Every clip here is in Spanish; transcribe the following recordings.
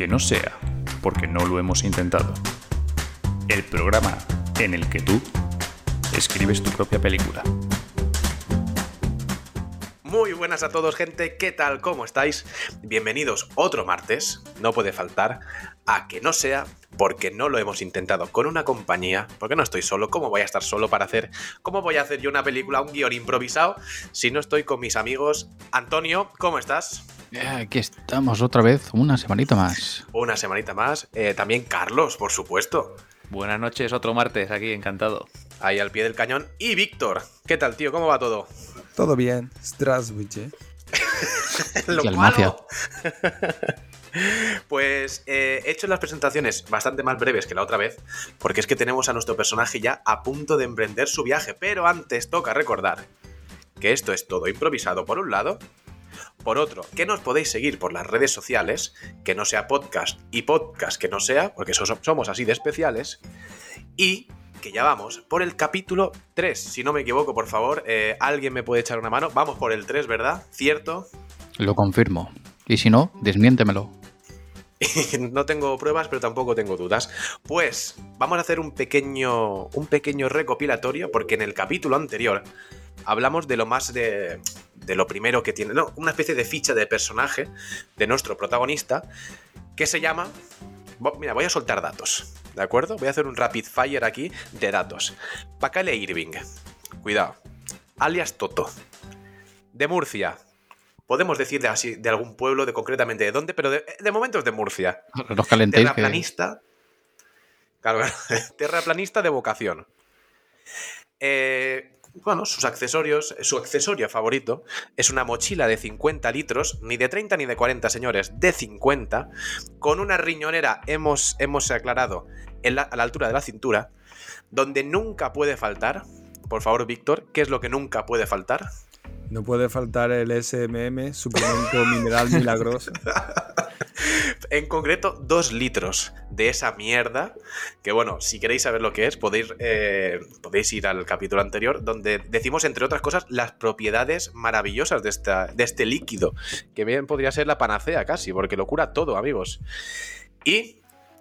que no sea porque no lo hemos intentado. El programa en el que tú escribes tu propia película. Muy buenas a todos, gente. ¿Qué tal? ¿Cómo estáis? Bienvenidos otro martes, no puede faltar, a que no sea porque no lo hemos intentado con una compañía, porque no estoy solo, ¿cómo voy a estar solo para hacer, cómo voy a hacer yo una película, un guion improvisado, si no estoy con mis amigos? Antonio, ¿cómo estás? Eh, aquí estamos otra vez, una semanita más. Una semanita más. Eh, también Carlos, por supuesto. Buenas noches, otro martes aquí, encantado. Ahí al pie del cañón. Y Víctor, ¿qué tal, tío? ¿Cómo va todo? Todo bien, Strasbourg. ¿eh? Lo malo. Pues eh, he hecho las presentaciones bastante más breves que la otra vez, porque es que tenemos a nuestro personaje ya a punto de emprender su viaje, pero antes toca recordar que esto es todo improvisado por un lado, por otro, que nos podéis seguir por las redes sociales, que no sea podcast y podcast que no sea, porque so- somos así de especiales, y que ya vamos por el capítulo 3, si no me equivoco, por favor, eh, alguien me puede echar una mano, vamos por el 3, ¿verdad? ¿Cierto? Lo confirmo. Y si no, desmiéntemelo. no tengo pruebas, pero tampoco tengo dudas. Pues vamos a hacer un pequeño, un pequeño recopilatorio, porque en el capítulo anterior hablamos de lo más de, de lo primero que tiene, no, una especie de ficha de personaje de nuestro protagonista, que se llama... Mira, voy a soltar datos, ¿de acuerdo? Voy a hacer un rapid fire aquí de datos. Bacale Irving, cuidado. Alias Toto. De Murcia. Podemos decir de, así, de algún pueblo, de concretamente de dónde, pero de, de momento es de Murcia. Los calentéis que... Terraplanista. Claro, claro. Terraplanista de vocación. Eh, bueno, sus accesorios, su accesorio favorito es una mochila de 50 litros, ni de 30 ni de 40, señores, de 50, con una riñonera, hemos, hemos aclarado, en la- a la altura de la cintura, donde nunca puede faltar, por favor, Víctor, ¿qué es lo que nunca puede faltar? No puede faltar el SMM, suplemento mineral milagroso. En concreto, dos litros de esa mierda. Que bueno, si queréis saber lo que es, podéis, eh, podéis ir al capítulo anterior, donde decimos, entre otras cosas, las propiedades maravillosas de, esta, de este líquido. Que bien podría ser la panacea casi, porque lo cura todo, amigos. Y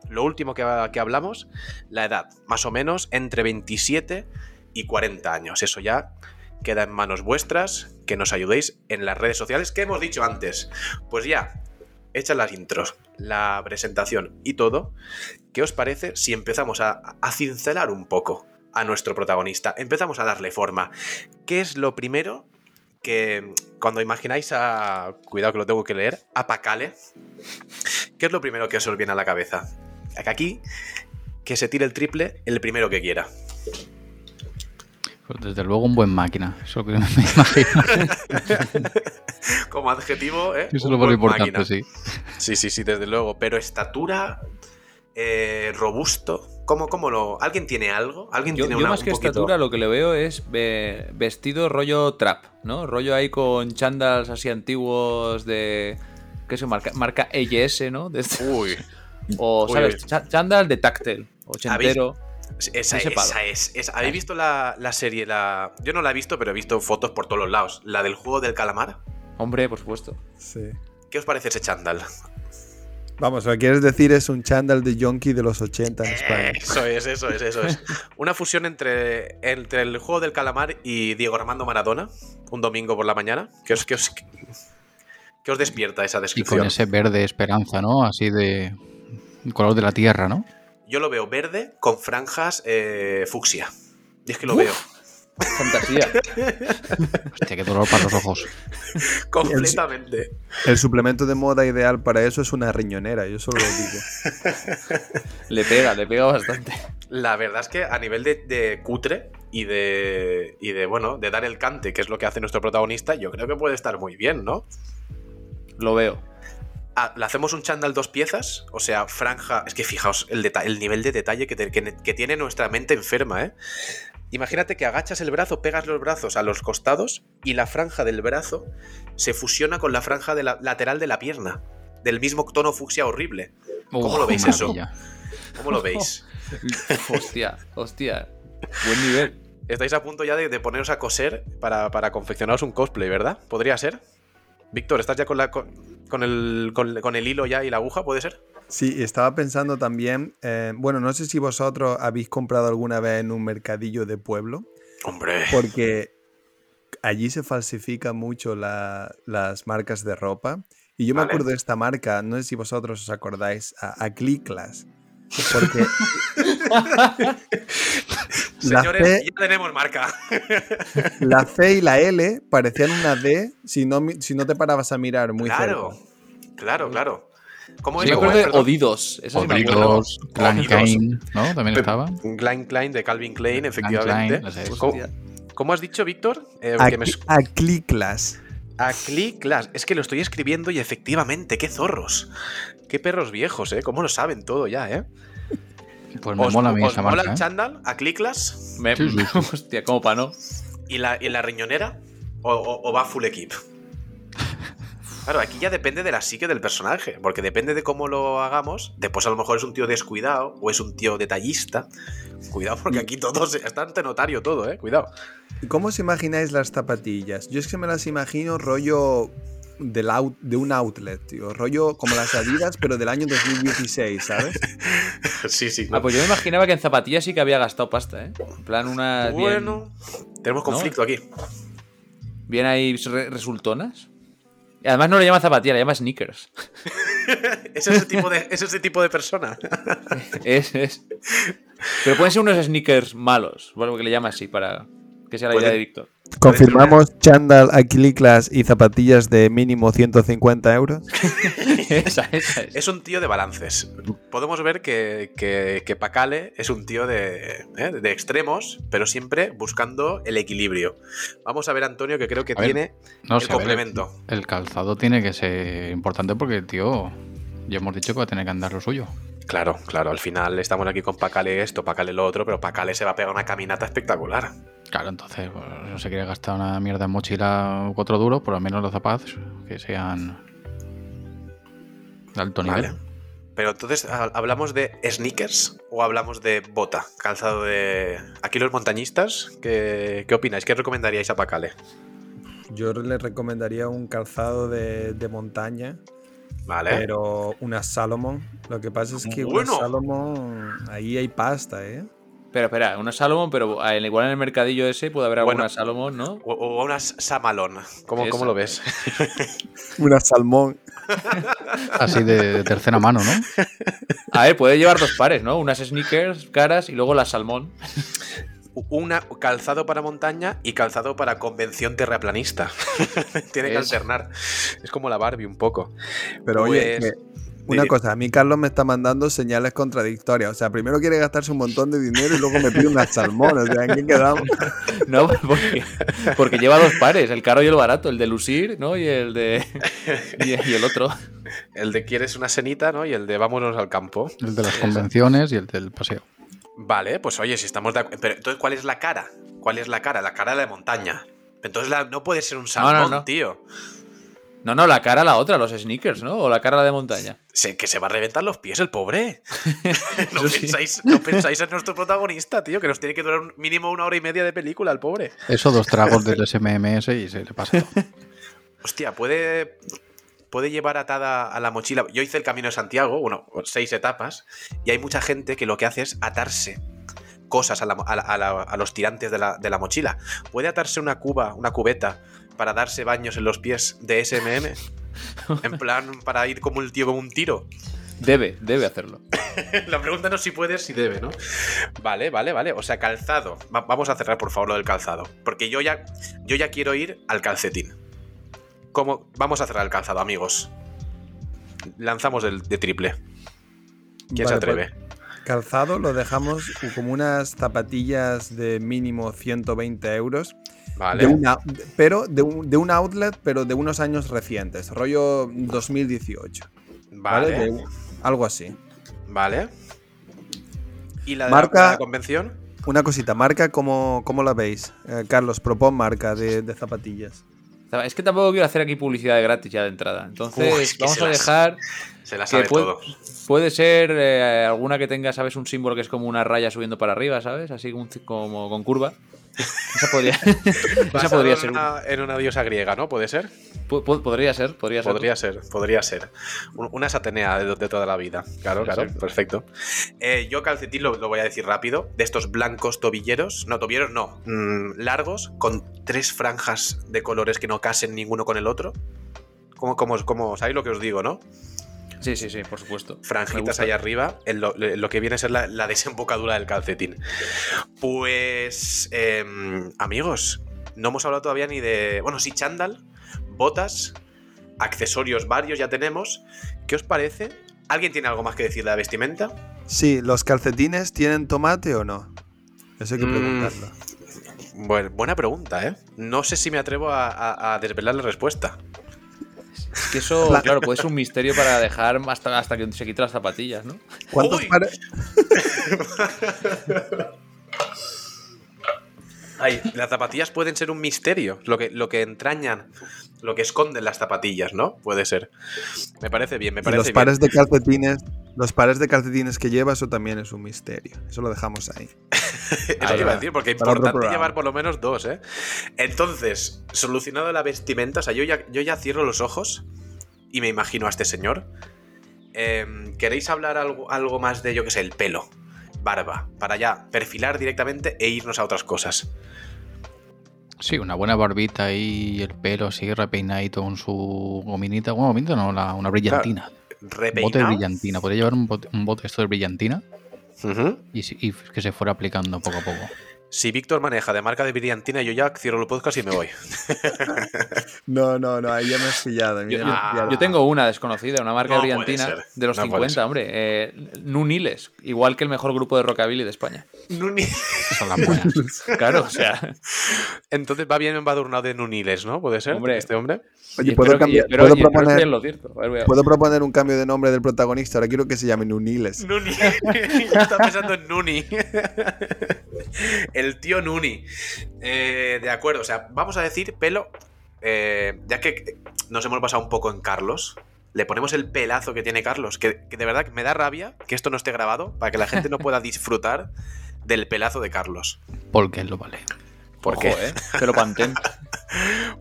lo último que, que hablamos, la edad, más o menos entre 27 y 40 años. Eso ya queda en manos vuestras, que nos ayudéis en las redes sociales que hemos dicho antes. Pues ya, hechas las intros, la presentación y todo, ¿qué os parece si empezamos a, a cincelar un poco a nuestro protagonista? Empezamos a darle forma. ¿Qué es lo primero que cuando imagináis a... Cuidado que lo tengo que leer. A Pacale. ¿Qué es lo primero que os viene a la cabeza? Aquí, que se tire el triple el primero que quiera. Pues desde luego un buen máquina. Eso que me imagino. Como adjetivo, ¿eh? Eso es lo más importante, máquina. sí. Sí, sí, sí, desde luego. Pero estatura, eh, robusto. ¿Cómo, cómo lo.? ¿Alguien tiene algo? ¿Alguien Yo, tiene yo una, más un que poquito- estatura lo que le veo es eh, vestido rollo trap, ¿no? Rollo ahí con chandals así antiguos de... ¿Qué se marca? Marca EYS, ¿no? De este- Uy, O, Uy, ¿sabes? uy. Cha- Chándal de táctil, ochentero. Esa, esa es, esa- ¿Habéis visto la, la serie? La... Yo no la he visto, pero he visto fotos por todos los lados. La del juego del calamar. Hombre, por supuesto. Sí. ¿Qué os parece ese chándal? Vamos, lo que quieres decir es un chándal de yonki de los 80 en España. Eso es, eso es, eso es. Una fusión entre, entre el juego del calamar y Diego Armando Maradona. Un domingo por la mañana. ¿Qué os, qué os, qué os despierta esa Y descripción? con ese verde esperanza, ¿no? Así de... color de la tierra, ¿no? Yo lo veo verde con franjas eh, fucsia. Y es que lo veo. Fantasía. Hostia, qué dolor para los ojos. Completamente. El suplemento de moda ideal para eso es una riñonera, yo solo lo digo. le pega, le pega bastante. La verdad es que a nivel de, de cutre y de, y de, bueno, de dar el cante, que es lo que hace nuestro protagonista, yo creo que puede estar muy bien, ¿no? Lo veo. Ah, ¿Le hacemos un chándal dos piezas? O sea, franja... Es que fijaos el, el nivel de detalle que, te- que- que tiene nuestra mente enferma, ¿eh? Imagínate que agachas el brazo, pegas los brazos a los costados y la franja del brazo se fusiona con la franja de la- lateral de la pierna. Del mismo tono fucsia horrible. ¿Cómo lo veis eso? ¿Cómo lo veis? hostia, hostia. Buen nivel. Estáis a punto ya de, de poneros a coser para, para confeccionaros un cosplay, ¿verdad? ¿Podría ser? Víctor, ¿estás ya con, la, con, con el, con, con el hilo ya y la aguja? ¿Puede ser? Sí, estaba pensando también, eh, bueno, no sé si vosotros habéis comprado alguna vez en un mercadillo de pueblo, Hombre. porque allí se falsifican mucho la- las marcas de ropa. Y yo me acuerdo de esta marca, no sé si vosotros os acordáis, a, a Cliclas. Porque la Señores, C, ya tenemos marca. la C y la L parecían una D si no, si no te parabas a mirar muy claro, cerca. claro, claro. ¿Cómo Sí, es? me ¿Cómo acuerdo es? de. Odidos. Eso sí Clan Oblidos. Kane, ¿no? También Pe- estaba. Klein Klein de Calvin Klein, efectivamente. Klein, no sé. ¿Cómo, cómo has dicho, Víctor? Eh, A, que me- Cli- a Cliclas. A Cliclas. Es que lo estoy escribiendo y efectivamente, qué zorros. Qué perros viejos, ¿eh? ¿Cómo lo saben todo ya, eh? Pues me ¿Os, mola a mí os esa mola marca. el ¿eh? chándal? ¿A Cliclas? Me- Sí, sí, sí. Hostia, ¿cómo pa' no? ¿Y la, y la riñonera? ¿O, o- o va full equip? Claro, aquí ya depende de la psique del personaje, porque depende de cómo lo hagamos. Después a lo mejor es un tío descuidado o es un tío detallista. Cuidado, porque aquí todos están ante notario todo, ¿eh? Cuidado. ¿Y ¿Cómo os imagináis las zapatillas? Yo es que me las imagino rollo del out- de un outlet, tío. Rollo como las Adidas, pero del año 2016, ¿sabes? Sí, sí. Ah, pues yo me imaginaba que en zapatillas sí que había gastado pasta, ¿eh? En plan, una. bueno, tenemos conflicto aquí. Bien, bien ahí re- resultonas. Además no le llama zapatilla, le llama sneakers. ¿Es ese tipo de, es ese tipo de persona? es, es. Pero pueden ser unos sneakers malos, bueno, que le llama así para que sea la idea Puede- de Víctor. Confirmamos chándal, Cliclas y zapatillas de mínimo 150 euros. esa, esa es. Es un tío de balances. Podemos ver que, que, que Pacale es un tío de, ¿eh? de extremos, pero siempre buscando el equilibrio. Vamos a ver, Antonio, que creo que A ver, tiene No el ver, complemento. el calzado tiene que ser importante porque, tío, ya hemos dicho que va a tener que andar lo suyo. Claro, claro, al final estamos aquí con Pacale esto, Pacale lo otro, pero Pacale se va a pegar una caminata espectacular. Claro, entonces, pues, no se quiere gastar una mierda en mochila o cuatro duros, por lo menos los zapatos que sean de alto nivel. Vale. Pero entonces, ¿ha- ¿hablamos de sneakers o hablamos de bota? Calzado de. Aquí los montañistas, ¿qué, qué opináis? ¿Qué recomendaríais a Pacale? Yo le recomendaría un calzado de, de montaña, Vale. pero una Salomon. Lo que pasa es que Bueno. una Salomon, ahí hay pasta, ¿eh? Espera, espera, una Salomon, pero al igual en el mercadillo ese puede haber Bueno. alguna Salomon, ¿no? O, o unas Samalón. ¿Cómo. ¿Cómo lo ves? Una salmón. Así de, de tercera mano, ¿no? A ver, puede llevar dos pares, ¿no? Unas sneakers caras y luego la salmón. Una calzado para montaña y calzado para convención terraplanista. Tiene que alternar. Es como la Barbie un poco. Pero oye, Pues, que- una cosa, a mí Carlos me está mandando señales contradictorias. O sea, primero quiere gastarse un montón de dinero y luego me pide una salmón. O sea, ¿en qué quedamos? No, porque, porque lleva dos pares, el caro y el barato, el de lucir, ¿no? Y el de. Y, y el otro. El de quieres una senita, ¿no? Y el de vámonos al campo. El de las convenciones y el del paseo. Vale, pues oye, si estamos de acuerdo. Pero entonces, ¿cuál es la cara? ¿Cuál es la cara? La cara de la montaña. Entonces la- no puede ser un salmón, no. tío. No, no, la cara la otra, los sneakers, ¿no? O la cara la de montaña. Se- que se va a reventar los pies el pobre. no, sí. pensáis, no pensáis en nuestro protagonista, tío, que nos tiene que durar un mínimo una hora y media de película al pobre. Eso, dos tragos del SMMS y se le pasa todo. Hostia, puede. Puede llevar atada a la mochila. Yo hice el camino de Santiago, bueno, seis etapas, y hay mucha gente que lo que hace es atarse cosas a, la- a la- a la- a los tirantes de la, de la mochila. ¿Puede atarse una cuba, una cubeta, para darse baños en los pies de SMM? En plan, para ir como el tío como un tiro. Debe, debe hacerlo. La pregunta no es si puede, si debe, ¿no? Vale, vale, vale. O sea, calzado. Va- vamos a cerrar, por favor, lo del calzado. Porque yo ya, yo ya quiero ir al calcetín. ¿Cómo? Vamos a cerrar el calzado, amigos. Lanzamos el de triple. ¿Quién se atreve? pues, calzado lo dejamos como unas zapatillas de mínimo 120 euros. Vale. De una, pero de un, de un outlet, pero de unos años recientes, rollo 2018. ¿Vale? Vale. De- algo así. Vale. ¿Y la de Marca- la, la convención? Una cosita, marca, ¿cómo, cómo la veis? Eh, Carlos, propon marca de, de zapatillas. Es que tampoco quiero hacer aquí publicidad de gratis ya de entrada. Entonces, Uy, es que vamos a dejar. Se la Que sabe puede, todo. puede ser eh, alguna que tenga, ¿sabes? Un símbolo que es como una raya subiendo para arriba, ¿sabes? Así como, como con curva. Esa podría, esa podría ser. una, en una diosa griega, ¿no? ¿Puede ser? po- po- Podría ser, podría ser. Podría ser, podría ser. Un- Una satenea de, de toda la vida. Claro, claro, perfecto. Eh, yo calcetín lo, lo voy a decir rápido. De estos blancos tobilleros, no, tobilleros no, mm, largos, con tres franjas de colores que no casen ninguno con el otro. Como, como, como, ¿sabéis lo que os digo, no? Sí, sí, sí, por supuesto. Franjitas ahí arriba, en lo, en lo que viene a ser la, la desembocadura del calcetín. Pues, em, amigos, no hemos hablado todavía ni de. Bueno, sí, chándal, botas, accesorios varios ya tenemos. ¿Qué os parece? ¿Alguien tiene algo más que decir de la vestimenta? Sí, ¿los calcetines tienen tomate o no? Eso hay que Mm. preguntarlo. Bueno, buena pregunta, ¿eh? No sé si me atrevo a, a- a desvelar la respuesta. Es que eso, claro, puede ser un misterio para dejar hasta, hasta que se quite las zapatillas, ¿no? ¿Cuántos pares? Ay, las zapatillas pueden ser un misterio. Lo que, lo que entrañan, lo que esconden las zapatillas, ¿no? Puede ser. Me parece bien, me Y parece los bien. pares de calcetines, los pares de calcetines que lleva, eso también es un misterio. Eso lo dejamos ahí. Eso te iba a decir, porque es importante llevar por lo menos dos, ¿eh? Entonces, solucionado la vestimenta, o sea, yo ya, yo ya cierro los ojos y me imagino a este señor. Em, ¿Queréis hablar algo, algo más de, yo qué sé, el pelo? Barba, para ya perfilar directamente e irnos a otras cosas. Sí, una buena barbita y el pelo así repeinadito con su gominita. Bueno, gominita no, la- una brillantina. Un bote de brillantina. Podría llevar un bote, un bote esto de brillantina Y, si- y que se fuera aplicando poco a poco. Si Víctor maneja de marca de brillantina, yo ya cierro el podcast y me voy. No, no, no, ahí ya me has pillado. Yo, tengo una desconocida, una marca No de brillantina de los no puede 50, ser. hombre. Eh, Nuniles, igual que el mejor grupo de rockabilly de España. Nuni- Son las buenas. Claro, o sea. Entonces va bien embadurnado de Nuniles, ¿no? ¿Puede ser? Hombre. Este hombre. Oye, ¿puedo, espero que- y cambiar- espero- ¿puedo y espero que esté proponer, lo ver, puedo proponer un cambio de nombre del protagonista? Ahora quiero que se llame Nuniles. Nuni. Yo estaba pensando en Nuni. El tío Nuni. Eh, de acuerdo, o sea, vamos a decir pelo. eh, ya que nos hemos basado un poco en Carlos, le ponemos el pelazo que tiene Carlos. Que, que de verdad que me da rabia que esto no esté grabado para que la gente no pueda disfrutar del pelazo de Carlos. Porque él lo vale. ¿Por Ojo, qué? eh, Pelo pantén.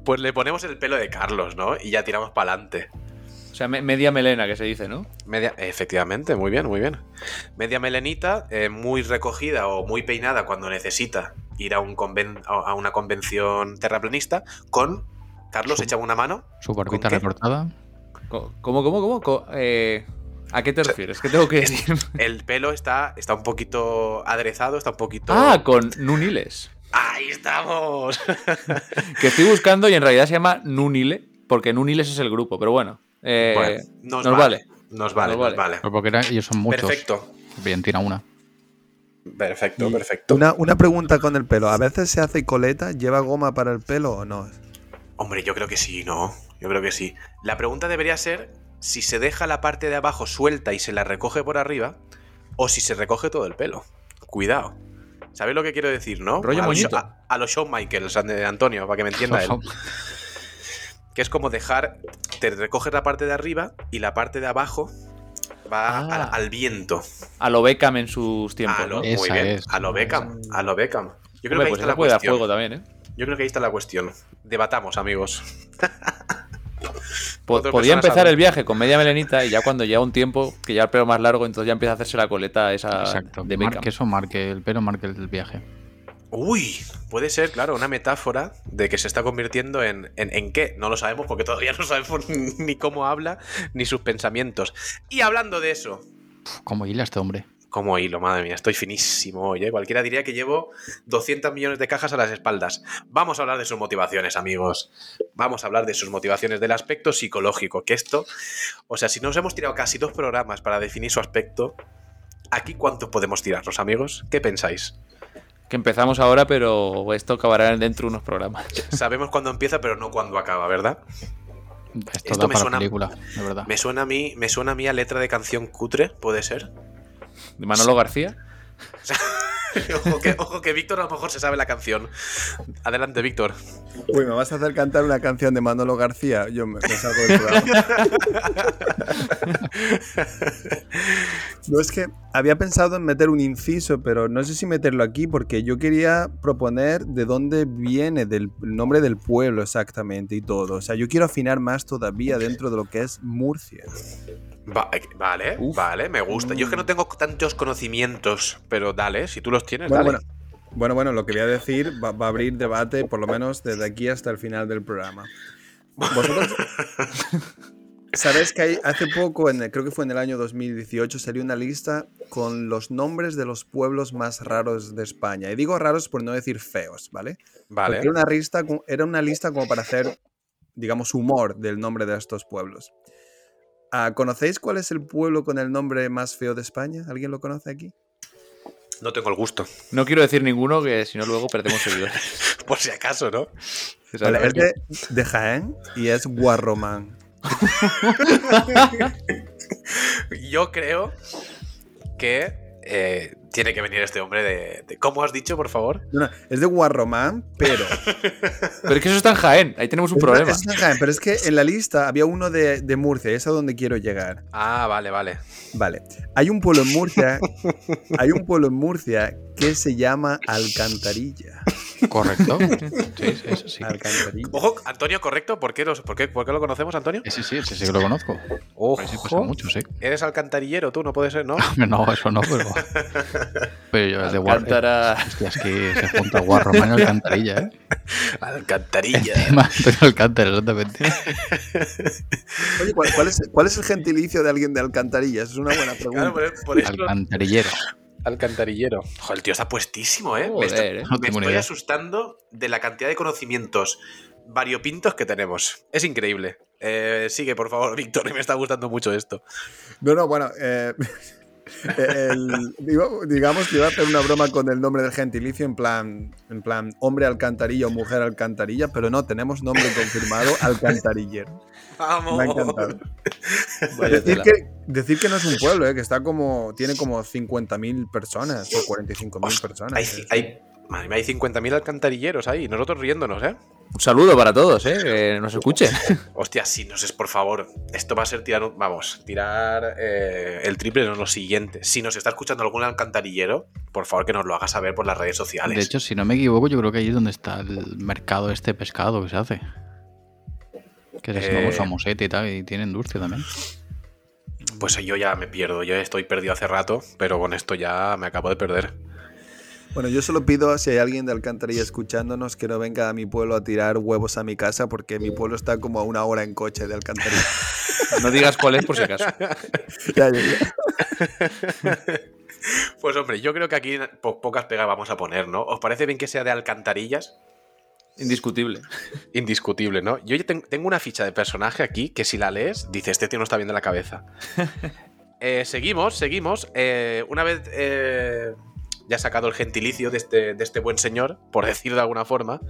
Pues le ponemos el pelo de Carlos, ¿no? Y ya tiramos para adelante. O sea, me- media melena que se dice, ¿no? Media, efectivamente, muy bien, muy bien. Media melenita, eh, muy recogida o muy peinada cuando necesita ir a, un conven- a una convención terraplanista, con Carlos, Su- echa una mano. Su barbita recortada. Co- ¿Cómo, cómo, cómo? Eh, ¿A qué te refieres? ¿Qué tengo que decir? El pelo está, está un poquito aderezado, está un poquito. Ah, con Nuniles. ¡Ahí estamos! Que estoy buscando y en realidad se llama Nunile, porque Nuniles es el grupo, pero bueno. Eh, Bueno, nos, nos vale. vale. Nos vale, Nos nos vale. Pero porque ellos son muchos. Perfecto. Brillantina una. Perfecto, Y perfecto. Una, una pregunta con el pelo. ¿A veces se hace coleta? ¿Lleva goma para el pelo o no? Hombre, yo creo que sí, ¿no? Yo creo que sí. La pregunta debería ser si se deja la parte de abajo suelta y se la recoge por arriba o si se recoge todo el pelo. Cuidado. ¿Sabéis lo que quiero decir, no? Rollo a, los, a, a los Shawn Michaels, de Antonio, para que me entienda él. Que es como dejar, te recoges la parte de arriba y la parte de abajo va Ah. al, al viento. A lo Beckham en sus tiempos, A lo, ¿no? Muy bien. es. A lo Beckham. A lo Beckham. Yo creo Hombre, que ahí pues está la cuestión. también, ¿eh? Yo creo que ahí está la cuestión. Debatamos, amigos. Po- Otra podía persona empezar sabe. el viaje con media melenita y ya cuando lleva un tiempo que ya el pelo más largo, entonces ya empieza a hacerse la coleta esa Exacto. de Beckham. Marque eso, marque el pelo, marque el viaje. Uy, puede ser, claro, una metáfora de que se está convirtiendo en, en, en qué. No lo sabemos porque todavía no sabemos ni cómo habla ni sus pensamientos. Y hablando de eso, ¿Cómo hila este hombre? como hilo, madre mía, estoy finísimo hoy, ¿eh? Cualquiera diría que llevo 200 millones de cajas a las espaldas. Vamos a hablar de sus motivaciones, amigos. Vamos a hablar de sus motivaciones, del aspecto psicológico. Que esto, o sea, si nos hemos tirado casi dos programas para definir su aspecto, ¿aquí cuántos podemos tirarnos, amigos? ¿Qué pensáis? Que empezamos ahora, pero esto acabará dentro de unos programas. Sabemos cuándo empieza, pero no cuándo acaba, ¿verdad? Esto, Esto da me para suena- película, de verdad. Me suena a mí, me suena a mí a letra de canción cutre, puede ser. De Manolo García. ojo que, ojo que Víctor a lo mejor se sabe la canción. Adelante, Víctor. Uy, ¿me vas a hacer cantar una canción de Manolo García? Yo me, me salgo del programa. No es que había pensado en meter un inciso, pero no sé si meterlo aquí porque yo quería proponer de dónde viene del, el nombre del pueblo exactamente y todo. O sea, yo quiero afinar más todavía dentro de lo que es Murcia. Va- eh, vale, Uf. vale, me gusta. Yo es que no tengo tantos conocimientos, pero dale, si tú los tienes, Bueno, dale. bueno, bueno, bueno, lo que voy a decir va, va a abrir debate por lo menos desde aquí hasta el final del programa. Vosotros sabéis que hay, hace poco, en el- creo que fue en el año 2018, salió una lista con los nombres de los pueblos más raros de España. Y digo raros por no decir feos, ¿vale? Vale. Porque era una, lista, era una lista como para hacer, digamos, humor del nombre de estos pueblos. Ah, ¿Conocéis cuál es el pueblo con el nombre más feo de España? ¿Alguien lo conoce aquí? No tengo el gusto. No quiero decir ninguno, que si no luego perdemos seguidores. Por si acaso, ¿no? Vale, es de, de Jaén y es Guarromán. Yo creo que eh, tiene que venir este hombre de, de- ¿Cómo has dicho, por favor? No, no, es de Guarromán, pero. Pero es que eso está en Jaén, ahí tenemos un Es- problema. es de Jaén, pero es que en la lista había uno de, de Murcia, y es a donde quiero llegar. Ah, vale, vale. Vale. Hay un pueblo en Murcia. hay un pueblo en Murcia que se llama Alcantarilla. Correcto. Sí, sí, eso sí. Alcantarilla. Ojo, Antonio, correcto. ¿Por qué, los- por qué, por qué lo conocemos, Antonio? Ese sí, ese sí que lo conozco. Sí pasa Ojo. mucho, sí. Eres alcantarillero, tú, no puede ser, ¿no? No, eso no, pero. Pero yo, el de Guarro. Alcántara. Hostia, es que se junta Guarromán y Alcantarilla, ¿eh? Alcantarilla. Encima, Antonio Alcántara, exactamente. Oye, ¿cuál, cuál es, cuál es el gentilicio de alguien de Alcantarilla? Esa es una buena pregunta. Claro, por, por eso. Alcantarillero. Alcantarillero. Joder, el tío está puestísimo, ¿eh? me Joder, estoy, ¿eh? Me estoy asustando de la cantidad de conocimientos variopintos que tenemos. Es increíble. Eh, sigue, por favor, Víctor, me está gustando mucho esto. No, no, bueno. eh, el- digamos que iba a hacer una broma con el nombre del gentilicio en plan, en plan hombre alcantarilla o mujer alcantarilla, pero no, tenemos nombre confirmado alcantarillero. ¡Vamos! Me ha encantado. Vaya Decir que, decir que no es un pueblo, eh, que está como, tiene como 50.000 personas o 45.000 Hostia, personas. Hay, hay, madre mía, hay 50.000 alcantarilleros ahí, nosotros riéndonos, ¿eh? Un saludo para todos, ¿eh? Que nos escuchen. Hostia, si nos es, por favor, esto va a ser tirar, un- vamos, tirar eh, el triple en lo siguiente. Si nos está escuchando algún alcantarillero, por favor que nos lo haga saber por las redes sociales. De hecho, si no me equivoco, yo creo que ahí es donde está el mercado este pescado que se hace. Que es Eh. famosete y tal, y tiene industria también. Pues yo ya me pierdo, yo estoy perdido hace rato, pero con esto ya me acabo de perder. Bueno, yo solo pido si hay alguien de Alcantarilla escuchándonos que no venga a mi pueblo a tirar huevos a mi casa porque mi pueblo está como a una hora en coche de Alcantarilla. No digas cuál es por si acaso. Ya, ya, ya. Pues hombre, yo creo que aquí po- pocas pegas vamos a poner, ¿no? ¿Os parece bien que sea de alcantarillas? Indiscutible. Indiscutible, ¿no? Yo ya ten- tengo una ficha de personaje aquí que si la lees, dice, este tío no está bien de la cabeza. Eh, seguimos, seguimos. Eh, una vez eh, ya sacado el gentilicio de este, de este buen señor, por decir de alguna forma,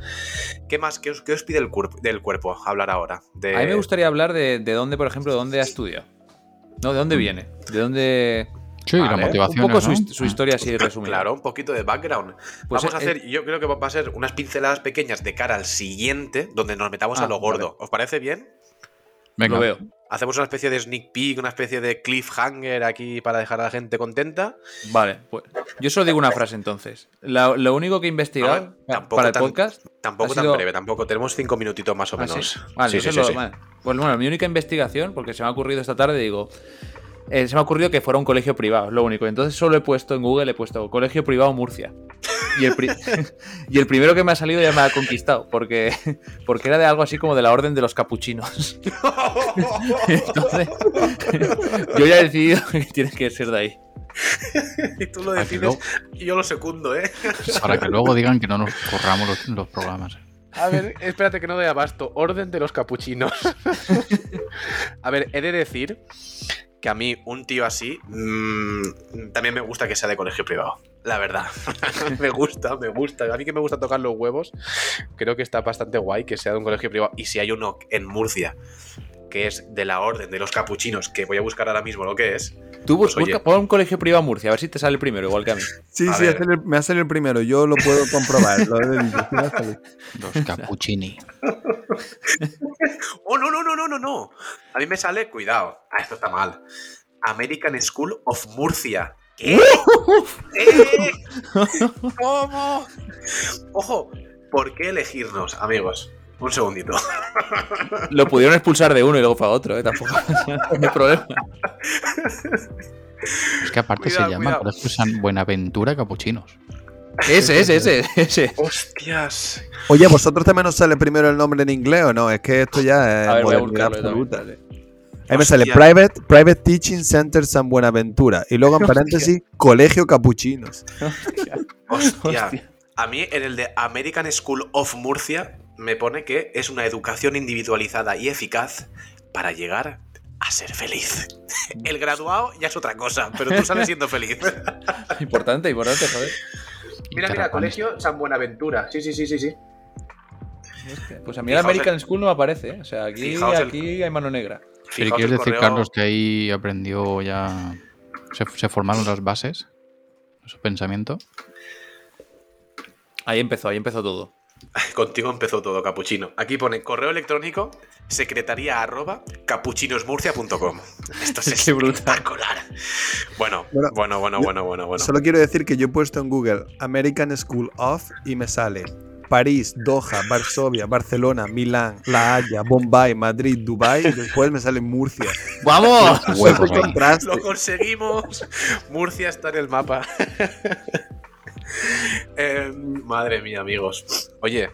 ¿qué más? ¿Qué os, qué os pide el, cuerp- del cuerpo hablar ahora? De- A mí me gustaría hablar de, de dónde, por ejemplo, de dónde ha estudiado. No, de dónde viene. De dónde. Sí, Vale. la Un motivación. Un poco su, hist- su historia así resumida. Claro, un poquito de background. Pues, Vamos a hacer, yo creo que va a ser unas pinceladas pequeñas de cara al siguiente, donde nos metamos Ah, a lo gordo. ¿Os parece bien? Venga, Lo veo. Hacemos una especie de sneak peek, una especie de cliffhanger aquí para dejar a la gente contenta. Vale, pues yo solo digo una frase entonces. La- lo único que he investigado tampoco para el tan- podcast. Tampoco Ha tan sido- breve, tampoco. Tenemos cinco minutitos más o Ah, menos. sí. Vale, Sí, sí, lo- vale. Pues bueno, mi única investigación, porque se me ha ocurrido esta tarde, digo. eh, se me ha ocurrido que fuera un colegio privado, lo único. Entonces solo he puesto en Google, he puesto colegio privado Murcia. Y el, pri- y el primero que me ha salido ya me ha conquistado, porque, porque era de algo así como de la orden de los capuchinos. Entonces, yo ya he decidido que tiene que ser de ahí. y tú lo decides luego- y yo lo secundo, ¿eh? para que luego digan que no nos corramos los, los programas. A ver, espérate que no doy abasto. Orden de los capuchinos. a ver, he de decir que a mí un tío así mm, también me gusta que sea de colegio privado. La verdad. me gusta, me gusta. A mí que me gusta tocar los huevos, creo que está bastante guay que sea de un colegio privado. Y si hay uno en Murcia que es de la orden de los capuchinos, que voy a buscar ahora mismo lo que es. Tú Pues, busca, pon un colegio privado Murcia, a ver si te sale el primero, igual que a mí. Sí, A sí, el- me ha salido el primero. Yo lo puedo comprobar. Lo. Los cappuccini. ¡Oh, no, no, no, no, no, no! A mí me sale, cuidado, ah, esto está mal. American School of Murcia. ¿Qué? ¿Eh? ¿Cómo? Ojo, ¿por qué elegirnos, amigos? Un segundito. Lo pudieron expulsar de uno y luego para otro, ¿eh? Tampoco no hay problema. Es que aparte Cuidado, se llama. Colegio San Buenaventura Capuchinos. Ese, ese, ese, ese. Hostias. Oye, ¿vosotros también os sale primero el nombre en inglés o no? Es que esto ya es A ver, voy a modernidad absoluta. Ahí me sale. Private, Private Teaching Center San Buenaventura. Y luego en paréntesis, Colegio Capuchinos. Hostia. Hostia. A mí en el de American School of Murcia me pone que es una educación individualizada y eficaz para llegar a ser feliz. El graduado ya es otra cosa, pero tú sales siendo feliz. Importante, importante, joder. Mira, mira, colegio San Buenaventura. Sí, sí, sí, sí, sí. Pues a mí el American School no me aparece, ¿eh? O sea, aquí, aquí hay mano negra. Pero quieres decir, correo- Carlos, que ahí aprendió ya. Se, se formaron las bases de su pensamiento. Ahí empezó, ahí empezó todo. Contigo empezó todo, capuchino. Aquí pone correo electrónico secretaría arroba capuchinosmurcia.com. Esto es Qué brutal. espectacular. Bueno, Bueno, bueno, bueno, bueno, bueno, bueno. Solo quiero decir que yo he puesto en Google American School of y me sale París, Doha, Varsovia, Barcelona, Milán, La Haya, Bombay, Madrid, Dubai y después me sale Murcia. ¡Vamos! Contraste. Lo conseguimos. Murcia está en el mapa. Eh, madre mía, amigos. Oye,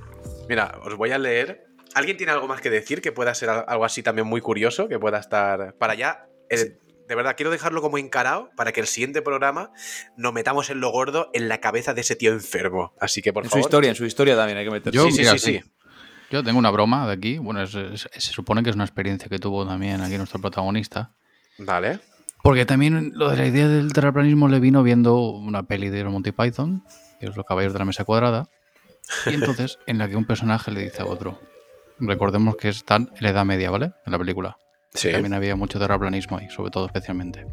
mira, os voy a leer. ¿Alguien tiene algo más que decir que pueda ser al- algo así también muy curioso? Que pueda estar para allá. Eh, de verdad, quiero dejarlo como encarado para que el siguiente programa nos metamos en lo gordo en la cabeza de ese tío enfermo. Así que, por En su favor. historia, en su historia también hay que meterse. Yo, sí, sí, mira, sí, sí. Yo tengo una broma de aquí. Bueno, es- es- se supone que es una experiencia que tuvo también aquí nuestro protagonista. Vale. Porque también lo de la idea del terraplanismo le vino viendo una peli de Monty Python, que es Los Caballos de la Mesa Cuadrada, y entonces en la que un personaje le dice a otro. Recordemos que están en la Edad Media, ¿vale? En la película. Sí. También había mucho terraplanismo ahí, sobre todo especialmente.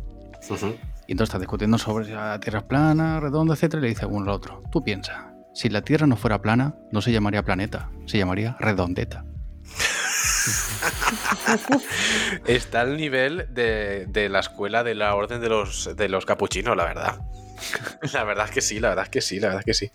Y entonces está discutiendo sobre si la Tierra es plana, redonda, etcétera, y le dice uno al otro. Tú piensa, si la Tierra no fuera plana, no se llamaría planeta, se llamaría redondeta. Está al nivel de, de la escuela de la orden de los, de los capuchinos, la verdad. La verdad es que sí, la verdad es que sí, la verdad es que sí.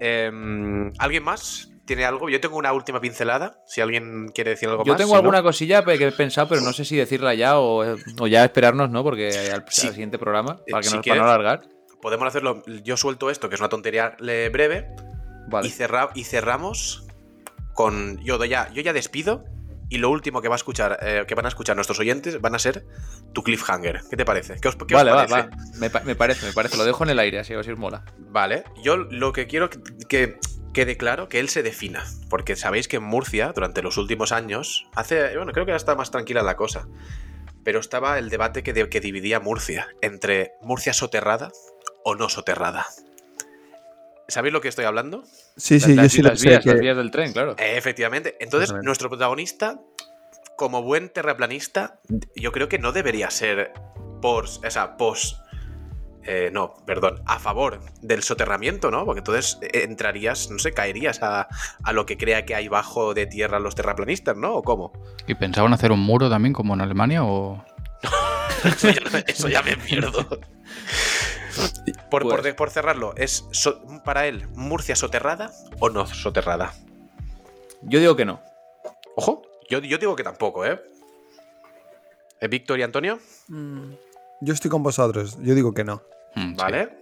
Em, ¿Alguien más? ¿Tiene algo? Yo tengo una última pincelada. Si alguien quiere decir algo Yo más. tengo si no- alguna cosilla que he pensado, pero no sé si decirla ya o, o ya esperarnos, ¿no? Porque al, Sí. al siguiente programa, para que Si no, para quieres. no alargar. Podemos hacerlo. Yo suelto esto, que es una tontería breve. Vale. Y, cerra- y cerramos con. Yo, ya, yo ya despido. Y lo último que va a escuchar, eh, que van a escuchar nuestros oyentes van a ser tu cliffhanger. ¿Qué te parece? ¿Qué os, qué os Vale, va, parece? va. Me, pa- me parece, me parece. Lo dejo en el aire, así os mola. Vale, yo lo que quiero que, que quede claro que él se defina, porque sabéis que en Murcia, durante los últimos años, hace, bueno, creo que ya está más tranquila la cosa, pero estaba el debate que, de- que dividía Murcia entre Murcia soterrada o no soterrada. ¿Sabéis lo que estoy hablando? Sí, sí, las, yo sí lo las sé. vías, que- las vías del tren, claro. Eh, efectivamente. Entonces, nuestro protagonista, como buen terraplanista, yo creo que no debería ser por, o sea, pos, eh, no, perdón, a favor del soterramiento, ¿no? Porque entonces eh, entrarías, no sé, caerías a, a lo que crea que hay bajo de tierra los terraplanistas, ¿no? ¿O cómo? ¿Y pensaban hacer un muro también como en Alemania o...? Eso ya, eso ya me pierdo. Por, por Pues- por cerrarlo, ¿es so- para él Murcia soterrada o no soterrada? Yo digo que no. Ojo, yo, yo digo que tampoco, ¿eh? ¿Eh, Víctor y Antonio? Yo estoy con vosotros. Yo digo que no. Sí. ¿Vale?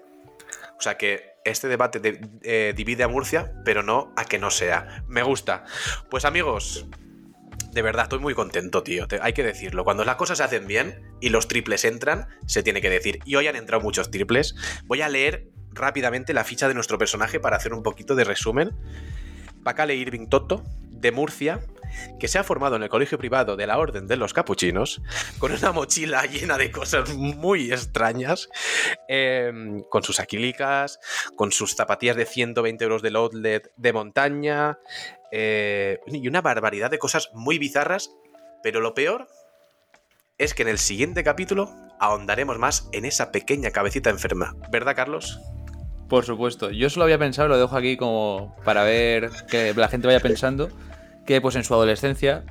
O sea que este debate de- eh, divide a Murcia, pero no a que no sea. Me gusta. Pues amigos, de verdad, estoy muy contento, tío. Hay que decirlo. Cuando las cosas se hacen bien y los triples entran, se tiene que decir. Y hoy han entrado muchos triples. Voy a leer rápidamente la ficha de nuestro personaje para hacer un poquito de resumen. Bacale Irving Toto, de Murcia, que se ha formado en el colegio privado de la Orden de los Capuchinos, con una mochila llena de cosas muy extrañas, eh, con sus aquilicas, con sus zapatillas de 120 euros del outlet de montaña, eh, y una barbaridad de cosas muy bizarras, pero lo peor es que en el siguiente capítulo ahondaremos más en esa pequeña cabecita enferma, ¿verdad, Carlos? Por supuesto. Yo solo había pensado, lo dejo aquí como para ver que la gente vaya pensando, que pues en su adolescencia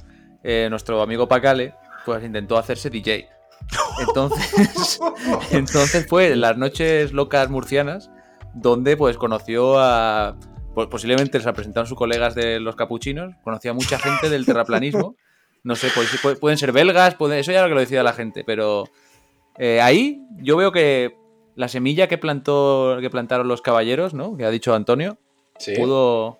eh, nuestro amigo Pacale pues intentó hacerse DJ. Entonces, entonces fue en las noches locas murcianas donde pues conoció a pues, posiblemente se presentaron sus colegas de los capuchinos, conocía a mucha gente del terraplanismo. No sé, pues, pu- pueden ser belgas, pueden- eso ya lo que lo decida la gente, pero eh, ahí yo veo que la semilla que plantó que plantaron los caballeros, ¿no? Que ha dicho Antonio, Sí. pudo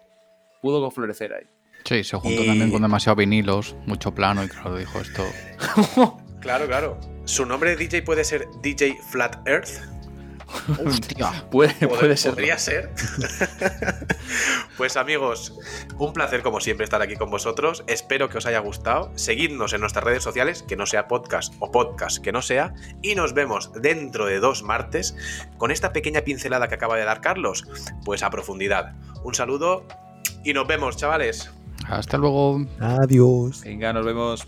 pudo florecer ahí. Sí, se juntó Y- también con demasiado vinilos, mucho plano y claro, dijo esto. Claro, claro. Su nombre de DJ puede ser DJ Flat Earth. ¡Hostia! Puede, puede ser. Podría ser. pues amigos, un placer como siempre estar aquí con vosotros. Espero que os haya gustado. Seguidnos en nuestras redes sociales, que no sea podcast o podcast que no sea. Y nos vemos dentro de dos martes con esta pequeña pincelada que acaba de dar Carlos. Pues a profundidad. Un saludo y nos vemos, chavales. Hasta luego. Adiós. Venga, nos vemos.